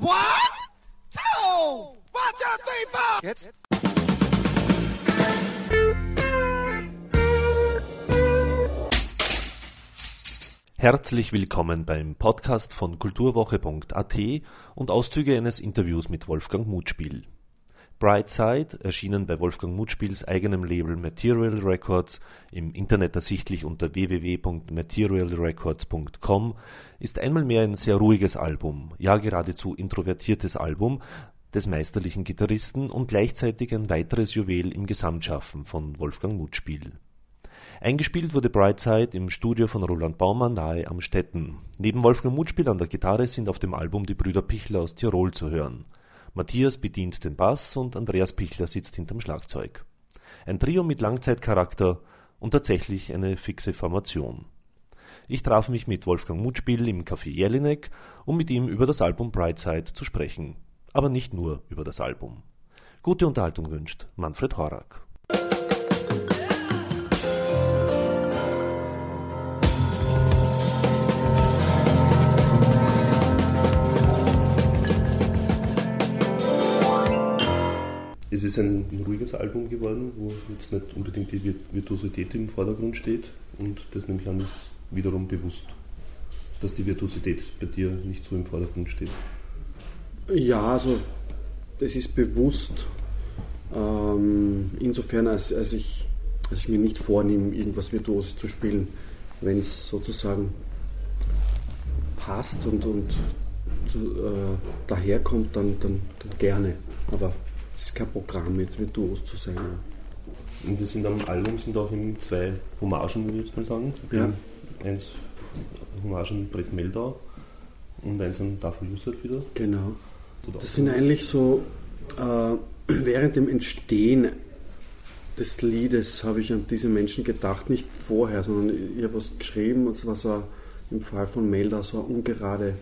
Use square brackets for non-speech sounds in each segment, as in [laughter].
One, two, one, two, three, four. Jetzt. Herzlich willkommen beim Podcast von kulturwoche.at und Auszüge eines Interviews mit Wolfgang Mutspiel. Brightside, erschienen bei Wolfgang Mutspiels eigenem Label Material Records, im Internet ersichtlich unter www.materialrecords.com, ist einmal mehr ein sehr ruhiges Album, ja geradezu introvertiertes Album des meisterlichen Gitarristen und gleichzeitig ein weiteres Juwel im Gesamtschaffen von Wolfgang Mutspiel. Eingespielt wurde Brightside im Studio von Roland Baumann nahe am Stetten. Neben Wolfgang Mutspiel an der Gitarre sind auf dem Album die Brüder Pichler aus Tirol zu hören. Matthias bedient den Bass und Andreas Pichler sitzt hinterm Schlagzeug. Ein Trio mit Langzeitcharakter und tatsächlich eine fixe Formation. Ich traf mich mit Wolfgang Mutspiel im Café Jelinek, um mit ihm über das Album Brightside zu sprechen. Aber nicht nur über das Album. Gute Unterhaltung wünscht Manfred Horak. Es ist ein ruhiges Album geworden, wo jetzt nicht unbedingt die Virtuosität im Vordergrund steht. Und das nehme ich an, ist wiederum bewusst, dass die Virtuosität bei dir nicht so im Vordergrund steht. Ja, also es ist bewusst, ähm, insofern, als, als, ich, als ich mir nicht vornehme, irgendwas Virtuoses zu spielen, wenn es sozusagen passt und, und äh, daherkommt, dann, dann, dann gerne. Aber es ist kein Programm, jetzt virtuos zu sein. Und wir sind am Album sind auch in zwei Hommagen, würde ich jetzt mal sagen. Ja. Eins Hommage an Brett Meldau und eins an Tafel Yusuf wieder. Genau. Das sind eigentlich so, äh, [clears throat] während dem Entstehen des Liedes habe ich an diese Menschen gedacht, nicht vorher, sondern ich habe was geschrieben und es war so im Fall von Melda so eine ungerade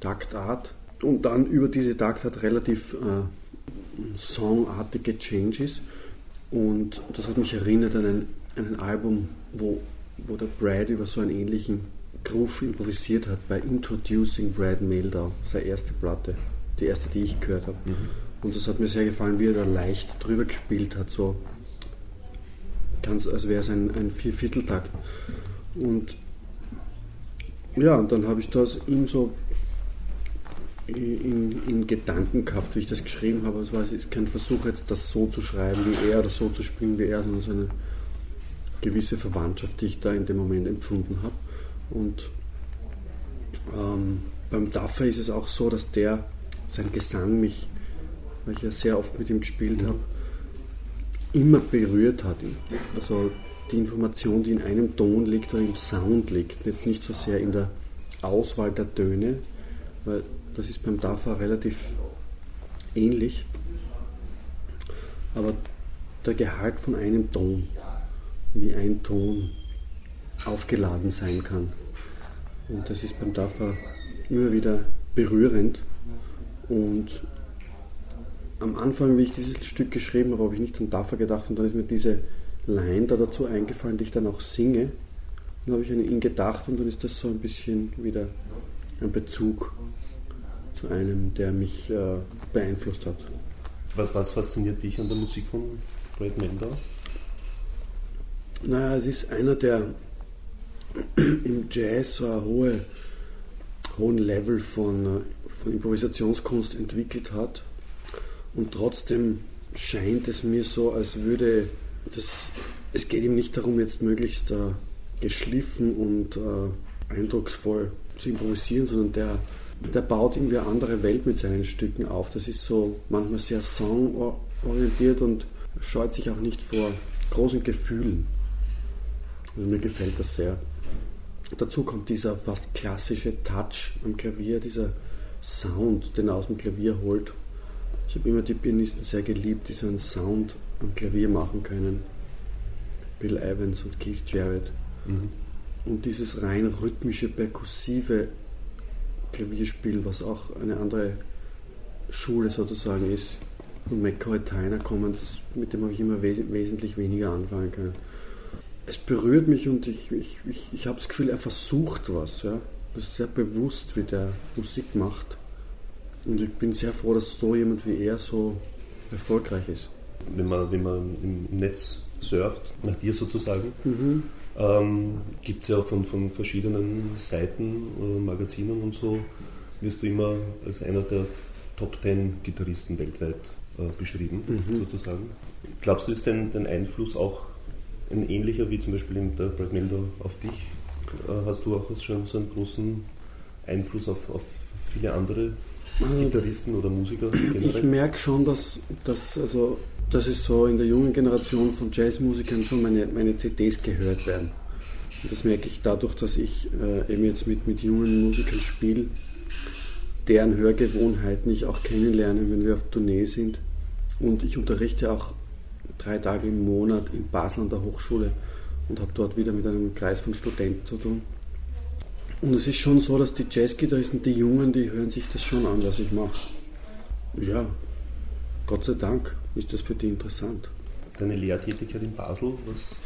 Taktart und dann über diese Taktart relativ äh, songartige Changes. Und das hat mich erinnert an ein, an ein Album, wo, wo der Brad über so einen ähnlichen Groove improvisiert hat, bei Introducing Brad Meldau, seine erste Platte, die erste, die ich gehört habe. Mhm. Und das hat mir sehr gefallen, wie er da leicht drüber gespielt hat, so ganz, als wäre es ein, ein Viervierteltakt. Und ja, und dann habe ich das ihm so in, in, Gedanken gehabt, wie ich das geschrieben habe. Es war ist kein Versuch, jetzt das so zu schreiben wie er oder so zu spielen wie er, sondern so eine gewisse Verwandtschaft, die ich da in dem Moment empfunden habe. Und ähm, beim Daffer ist es auch so, dass der, sein Gesang mich, weil ich ja sehr oft mit ihm gespielt habe, immer berührt hat. Also die Information, die in einem Ton liegt oder im Sound liegt, jetzt nicht so sehr in der Auswahl der Töne, weil das ist beim DAFA relativ ähnlich. Aber der Gehalt von einem Ton, wie ein Ton aufgeladen sein kann. Und das ist beim DAFA immer wieder berührend. Und am Anfang, wie ich dieses Stück geschrieben habe, habe ich nicht an DAFA gedacht und dann ist mir diese Line da dazu eingefallen, die ich dann auch singe. Dann habe ich an ihn gedacht und dann ist das so ein bisschen wieder ein Bezug zu einem, der mich äh, beeinflusst hat. Was, was fasziniert dich an der Musik von Brad Mendau? Naja, es ist einer, der [clears throat] im Jazz so einen hohe, hohen Level von, äh, von Improvisationskunst entwickelt hat. Und trotzdem scheint es mir so, als würde das, es geht ihm nicht darum, jetzt möglichst äh, geschliffen und äh, eindrucksvoll zu improvisieren, sondern der der baut irgendwie eine andere Welt mit seinen Stücken auf. Das ist so manchmal sehr songorientiert und scheut sich auch nicht vor großen Gefühlen. Also mir gefällt das sehr. Dazu kommt dieser fast klassische Touch am Klavier, dieser Sound, den er aus dem Klavier holt. Ich habe immer die Pianisten sehr geliebt, die so einen Sound am Klavier machen können. Bill Evans und Keith Jarrett. Mhm. Und dieses rein rhythmische, perkussive Klavierspiel, was auch eine andere Schule sozusagen ist. Von McCoy Tyner kommen, das, mit dem habe ich immer wes wesentlich weniger anfangen können. Es berührt mich und ich, ich, ich, ich habe das Gefühl, er versucht was. Ja. Das ist sehr bewusst, wie der Musik macht. Und ich bin sehr froh, dass so jemand wie er so erfolgreich ist. Wenn man, wenn man im Netz surft, nach dir sozusagen, mhm. Ähm, gibt es ja von, von verschiedenen Seiten, äh, Magazinen und so, wirst du immer als einer der Top Ten Gitarristen weltweit äh, beschrieben, mhm. sozusagen. Glaubst du, ist denn dein Einfluss auch ein ähnlicher wie zum Beispiel der Brad Meldo auf dich? Äh, hast du auch schon so einen großen Einfluss auf, auf viele andere Gitarristen oder Musiker? Generell? Ich merke schon, dass, dass, also, dass es so in der jungen Generation von Jazzmusikern schon meine, meine CDs gehört werden. Und das merke ich dadurch, dass ich äh, eben jetzt mit, mit jungen Musikern spiele, deren Hörgewohnheiten ich auch kennenlerne, wenn wir auf Tournee sind. Und ich unterrichte auch drei Tage im Monat in Basel an der Hochschule und habe dort wieder mit einem Kreis von Studenten zu tun. Und es ist schon so, dass die Jazzgitarristen, die Jungen, die hören sich das schon an, was ich mache. Ja, Gott sei Dank ist das für die interessant. Deine Lehrtätigkeit in Basel, was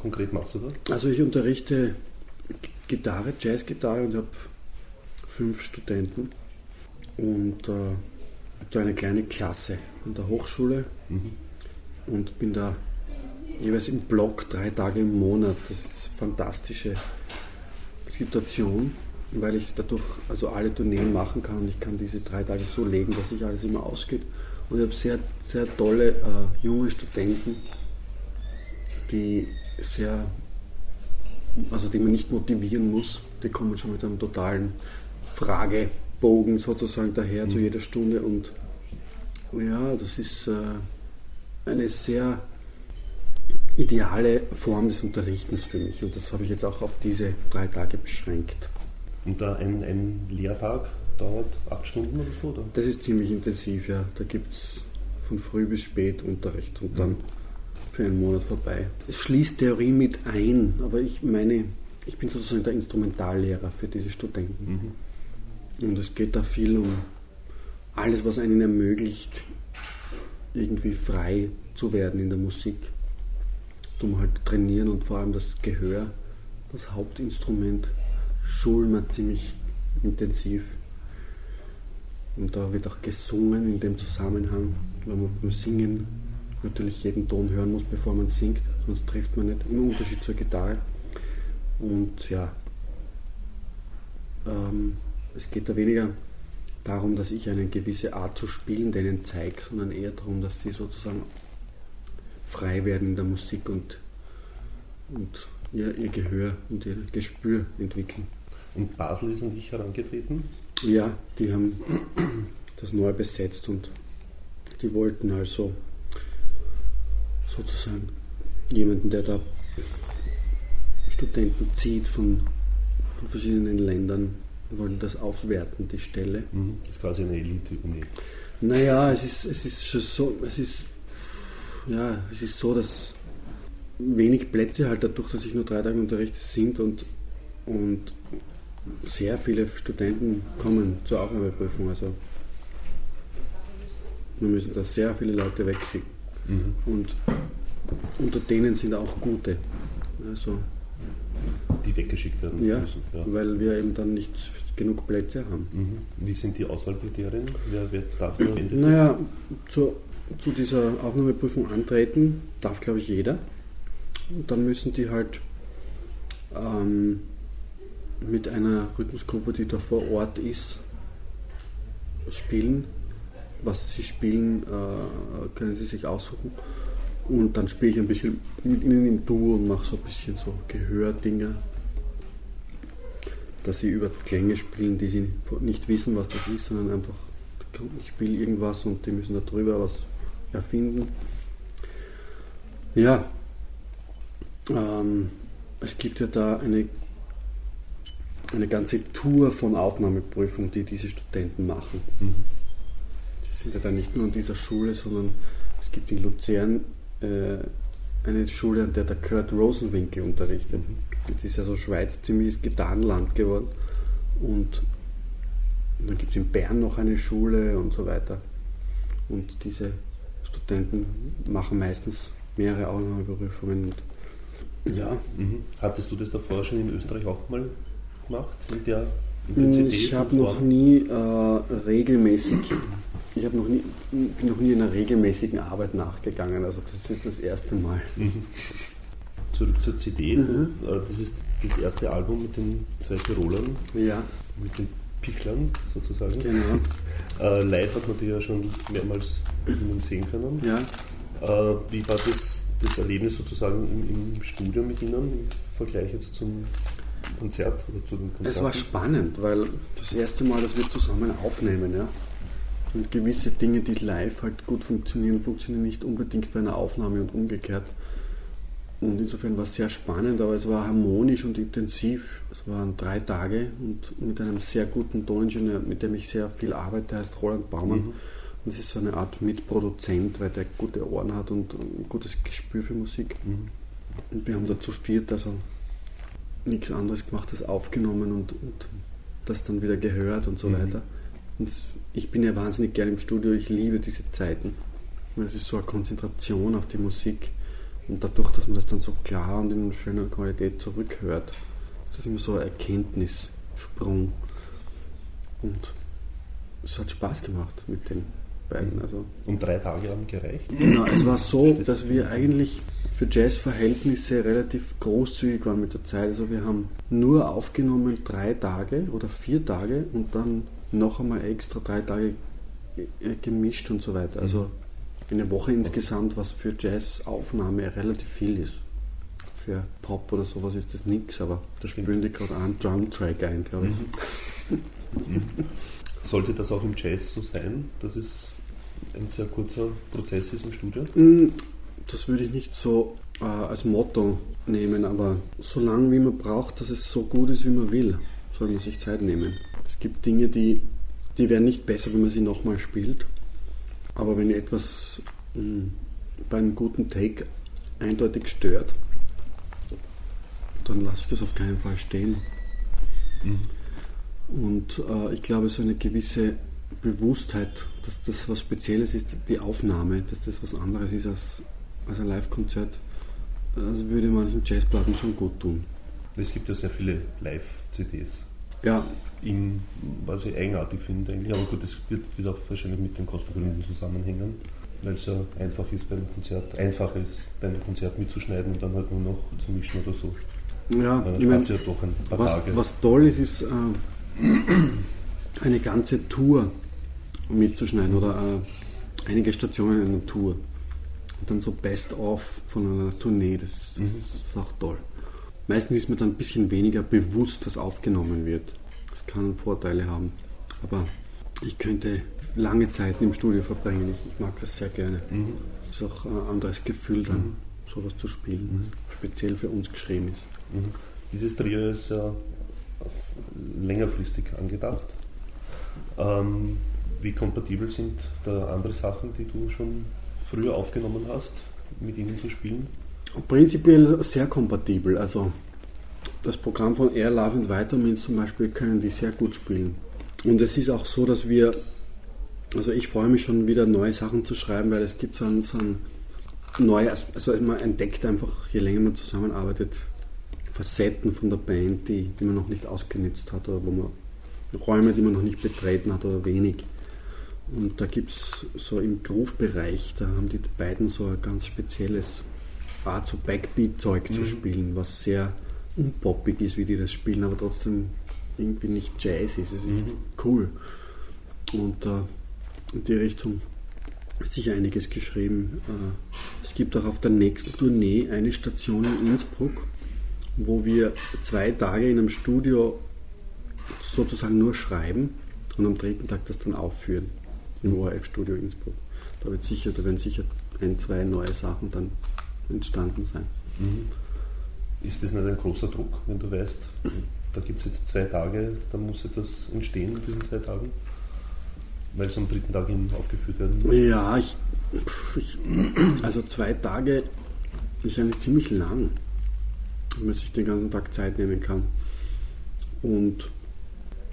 konkret machst du da? Also ich unterrichte Gitarre, Jazzgitarre und habe fünf Studenten und äh, habe da eine kleine Klasse an der Hochschule mhm. und bin da jeweils im Block drei Tage im Monat. Das ist eine fantastische Situation, weil ich dadurch also alle Tourneen machen kann und ich kann diese drei Tage so legen, dass sich alles immer ausgeht. Und ich habe sehr, sehr tolle äh, junge Studenten, die sehr, also die man nicht motivieren muss, die kommen schon mit einem totalen Fragebogen sozusagen daher mhm. zu jeder Stunde und ja, das ist äh, eine sehr ideale Form des Unterrichtens für mich. Und das habe ich jetzt auch auf diese drei Tage beschränkt. Und da ein, ein Lehrtag dauert acht Stunden oder so? Oder? Das ist ziemlich intensiv, ja. Da gibt es von früh bis spät Unterricht und dann für einen Monat vorbei. Es schließt Theorie mit ein, aber ich meine, ich bin sozusagen der Instrumentallehrer für diese Studenten. Mhm. Und es geht da viel um alles, was einen ermöglicht, irgendwie frei zu werden in der Musik um halt trainieren und vor allem das Gehör, das Hauptinstrument, schulen wir ziemlich intensiv. Und da wird auch gesungen in dem Zusammenhang, weil man beim Singen natürlich jeden Ton hören muss, bevor man singt, sonst trifft man nicht, im Unterschied zur Gitarre. Und ja, ähm, es geht da weniger darum, dass ich eine gewisse Art zu spielen denen zeige, sondern eher darum, dass sie sozusagen frei werden in der Musik und, und ihr, ihr Gehör und ihr Gespür entwickeln. Und Basel ist an dich herangetreten? Ja, die haben das neu besetzt und die wollten also sozusagen jemanden, der da Studenten zieht von, von verschiedenen Ländern, wollen das aufwerten, die Stelle. Mhm. Das ist quasi eine Elite-Uni. Naja, es ist, es ist schon so, es ist ja, es ist so, dass wenig Plätze halt dadurch, dass ich nur drei Tage unterrichte, sind und, und sehr viele Studenten kommen zur Aufnahmeprüfung. Also wir müssen da sehr viele Leute wegschicken. Mhm. Und unter denen sind auch gute. Also, die weggeschickt werden ja, müssen. Ja, weil wir eben dann nicht genug Plätze haben. Mhm. Wie sind die Auswahlkriterien? Wer, wer darf nur Naja, zur zu dieser Aufnahmeprüfung antreten, darf glaube ich jeder. Und dann müssen die halt ähm, mit einer Rhythmusgruppe, die da vor Ort ist, spielen. Was sie spielen, äh, können sie sich aussuchen. Und dann spiele ich ein bisschen mit ihnen im Duo und mache so ein bisschen so Gehördinger, dass sie über Klänge spielen, die sie nicht wissen, was das ist, sondern einfach, ich spiele irgendwas und die müssen da drüber was erfinden. Ja, ähm, es gibt ja da eine, eine ganze Tour von Aufnahmeprüfungen, die diese Studenten machen. Mhm. Die sind ja dann nicht nur an dieser Schule, sondern es gibt in Luzern äh, eine Schule, an der der Kurt Rosenwinkel unterrichtet. Mhm. Jetzt ist ja so Schweiz ziemliches Gitarrenland geworden. Und, und dann gibt es in Bern noch eine Schule und so weiter. Und diese Studenten machen meistens mehrere Aufnahmeprüfungen. Ja. Mhm. Hattest du das davor schon in Österreich auch mal gemacht, in der Intensität? Ich habe noch nie äh, regelmäßig, ich habe noch nie, bin noch nie einer regelmäßigen Arbeit nachgegangen. Also das ist jetzt das erste Mal. Zurück zur CD. Mhm. Äh, Das ist das erste Album mit den zwei Tirolern, Ja, mit den Pichlern sozusagen. genau. [laughs] Äh, live hat man die ja schon mehrmals sehen können. Ja. Äh, wie war das, das Erlebnis sozusagen im, im Studio mit Ihnen im Vergleich jetzt zum Konzert oder zu den Konzerten? Es war spannend, weil das erste Mal, dass wir zusammen aufnehmen, ja. Und gewisse Dinge, die live halt gut funktionieren, funktionieren nicht unbedingt bei einer Aufnahme und umgekehrt. Und insofern war es sehr spannend, aber es war harmonisch und intensiv. Es waren drei Tage und mit einem sehr guten Toningenieur, mit dem ich sehr viel arbeite, heißt Roland Baumann. Mhm. Und das ist so eine Art Mitproduzent, weil der gute Ohren hat und ein gutes Gespür für Musik. Mhm. Und wir haben da zu viert also nichts anderes gemacht als aufgenommen und, und das dann wieder gehört und so Mhm. weiter. Und ich bin ja wahnsinnig gern im Studio, ich liebe diese Zeiten. Weil es ist so eine Konzentration auf die Musik und dadurch, dass man das dann so klar und in schöner Qualität zurückhört, ist das immer so ein Erkenntnissprung. Und es hat Spaß gemacht mit den beiden. Also Und drei Tage haben gereicht. Genau, es war so, dass wir eigentlich für Jazzverhältnisse relativ großzügig waren mit der Zeit. Also wir haben nur aufgenommen drei Tage oder vier Tage und dann noch einmal extra drei Tage äh, gemischt und so weiter. Also eine Woche insgesamt, was für Jazzaufnahme relativ viel ist. Für Pop oder sowas ist das nichts, aber da spielen die gerade einen Drumtrack ein, glaube ich. Sollte das auch im Jazz so sein, dass es ein sehr kurzer Prozess ist im Studio? Das würde ich nicht so äh, als Motto nehmen, aber so lange wie man braucht, dass es so gut ist, wie man will, soll man sich Zeit nehmen. Es gibt Dinge, die, die werden nicht besser, wenn man sie nochmal spielt. Aber wenn etwas mh, bei einem guten Take eindeutig stört, dann lasse ich das auf keinen Fall stehen. Und äh, ich glaube, so eine gewisse Bewusstheit, dass das was Spezielles ist, die Aufnahme, dass das was anderes ist als, als ein Live-Konzert, das würde manchen Jazzplatten schon gut tun. Es gibt ja sehr viele Live-CDs. Ja, In, was ich eigenartig finde eigentlich, aber gut, das wird, wird auch wahrscheinlich mit den Kostengründen zusammenhängen, weil es ja einfach ist bei einem Konzert, einfach ist bei einem Konzert mitzuschneiden und dann halt nur noch zu mischen oder so. ja ich mein, spart sie ja doch ein paar was, Tage. was toll ist, ist äh, eine ganze Tour mitzuschneiden oder äh, einige Stationen in einer Tour. Und dann so Best-of von einer Tournee, das, das ist auch toll. Meistens ist mir dann ein bisschen weniger bewusst, dass aufgenommen wird. Das kann Vorteile haben. Aber ich könnte lange Zeit im Studio verbringen. Ich, mag das sehr gerne. Mhm. Es ist auch ein anderes Gefühl dann, sowas zu spielen, was speziell für uns geschrieben ist. Mhm. Dieses Trio ist ja längerfristig angedacht. Ähm, wie kompatibel sind da andere Sachen, die du schon früher aufgenommen hast, mit ihnen zu spielen? Prinzipiell sehr kompatibel. Also das Programm von Air Love and Vitamins zum Beispiel können die sehr gut spielen. Und es ist auch so, dass wir, also ich freue mich schon wieder neue Sachen zu schreiben, weil es gibt so ein, so ein neues, also man entdeckt einfach, je länger man zusammenarbeitet, Facetten von der Band, die, die man noch nicht ausgenutzt hat oder wo man Räume, die man noch nicht betreten hat oder wenig. Und da gibt es so im Groove-Bereich, da haben die beiden so ein ganz spezielles Art, so Backbeat-Zeug zu spielen, was sehr unpoppig ist, wie die das spielen, aber trotzdem irgendwie nicht Jazz ist. Es ist cool. Und äh, in die Richtung wird sicher einiges geschrieben. Äh, es gibt auch auf der nächsten Tournee eine Station in Innsbruck, wo wir zwei Tage in einem Studio sozusagen nur schreiben und am dritten Tag das dann aufführen im ORF-Studio Innsbruck. Da, wird sicher, da werden sicher ein, zwei neue Sachen dann entstanden sein. Ist das nicht ein großer Druck, wenn du weißt, da gibt es jetzt zwei Tage, da muss etwas entstehen in diesen zwei Tagen? Weil es am dritten Tag eben aufgeführt werden muss? Ja, ich, ich, also zwei Tage ist eigentlich ziemlich lang, wenn man sich den ganzen Tag Zeit nehmen kann. Und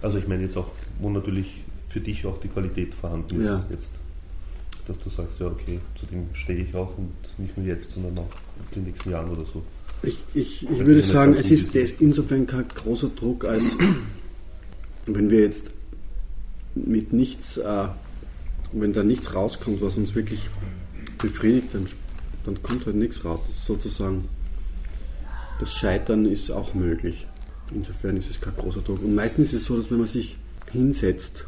Also ich meine jetzt auch, wo natürlich für dich auch die Qualität vorhanden ist Ja. jetzt. Dass du sagst, ja okay, zu dem stehe ich auch und nicht nur jetzt, sondern auch in den nächsten Jahren oder so. ich, ich, ich würde sagen, es ist, ist insofern kein großer Druck, als wenn wir jetzt mit nichts, äh, wenn da nichts rauskommt, was uns wirklich befriedigt, dann, dann kommt halt nichts raus. Sozusagen, das Scheitern ist auch möglich. Insofern ist es kein großer Druck. Und meistens ist es so, dass wenn man sich hinsetzt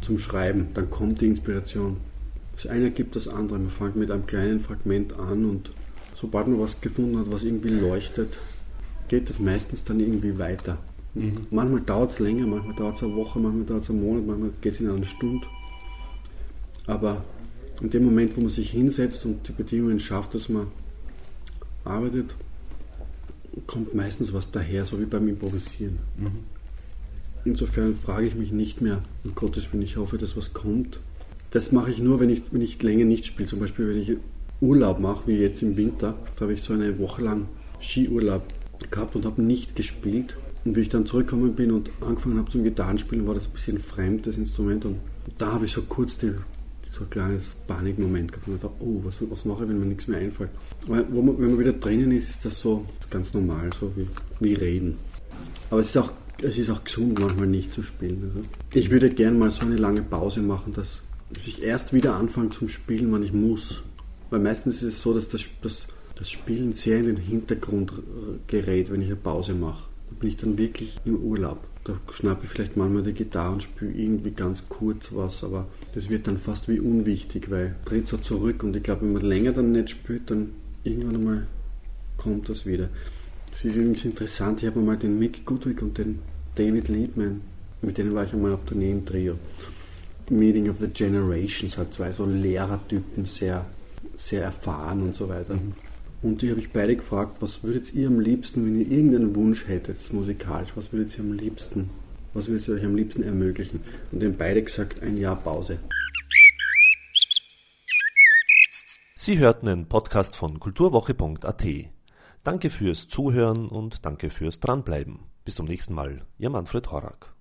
zum Schreiben, dann kommt die Inspiration. Das eine gibt das andere. Man fängt mit einem kleinen Fragment an und sobald man was gefunden hat, was irgendwie leuchtet, geht das meistens dann irgendwie weiter. Mhm. Manchmal dauert es länger, manchmal dauert es eine Woche, manchmal dauert es einen Monat, manchmal geht es in eine Stunde. Aber in dem Moment, wo man sich hinsetzt und die Bedingungen schafft, dass man arbeitet, kommt meistens was daher, so wie beim Improvisieren. Mhm. Insofern frage ich mich nicht mehr, um Gottes Willen, ich hoffe, dass was kommt. Das mache ich nur, wenn ich, wenn ich länger nicht spiele. Zum Beispiel, wenn ich Urlaub mache, wie jetzt im Winter. Da habe ich so eine Woche lang Skiurlaub gehabt und habe nicht gespielt. Und wie ich dann zurückgekommen bin und angefangen habe zum Gitarrenspielen, war das ein bisschen ein fremdes Instrument. Und da habe ich so kurz die, so ein kleines Panikmoment gehabt und dachte, oh, was, was mache ich, wenn mir nichts mehr einfällt. Weil, man, wenn man wieder drinnen ist, ist das so ganz normal, so wie, wie reden. Aber es ist auch es ist auch gesund, manchmal nicht zu spielen. Also ich würde gerne mal so eine lange Pause machen, dass ich erst wieder anfange zum Spielen, wann ich muss. Weil meistens ist es so, dass das, das, das Spielen sehr in den Hintergrund gerät, wenn ich eine Pause mache. Da bin ich dann wirklich im Urlaub. Da schnappe ich vielleicht manchmal die Gitarre und spiele irgendwie ganz kurz was, aber das wird dann fast wie unwichtig, weil dreht so zurück und ich glaube, wenn man länger dann nicht spielt, dann irgendwann einmal kommt das wieder. Es ist übrigens interessant, ich habe mal den Mick Goodwick und den David Liebman, mit denen war ich einmal auf Tournee im Trio. Meeting of the Generations, halt zwei so Lehrertypen, sehr, sehr erfahren und so weiter. Mhm. Und die habe ich beide gefragt, was würdet ihr am liebsten, wenn ihr irgendeinen Wunsch hättet, musikalisch, was würdet ihr am liebsten, was würdet ihr euch am liebsten ermöglichen? Und die haben beide gesagt, ein Jahr Pause. Sie hörten einen Podcast von kulturwoche.at. Danke fürs Zuhören und danke fürs Dranbleiben. Bis zum nächsten Mal, Ihr Manfred Horak.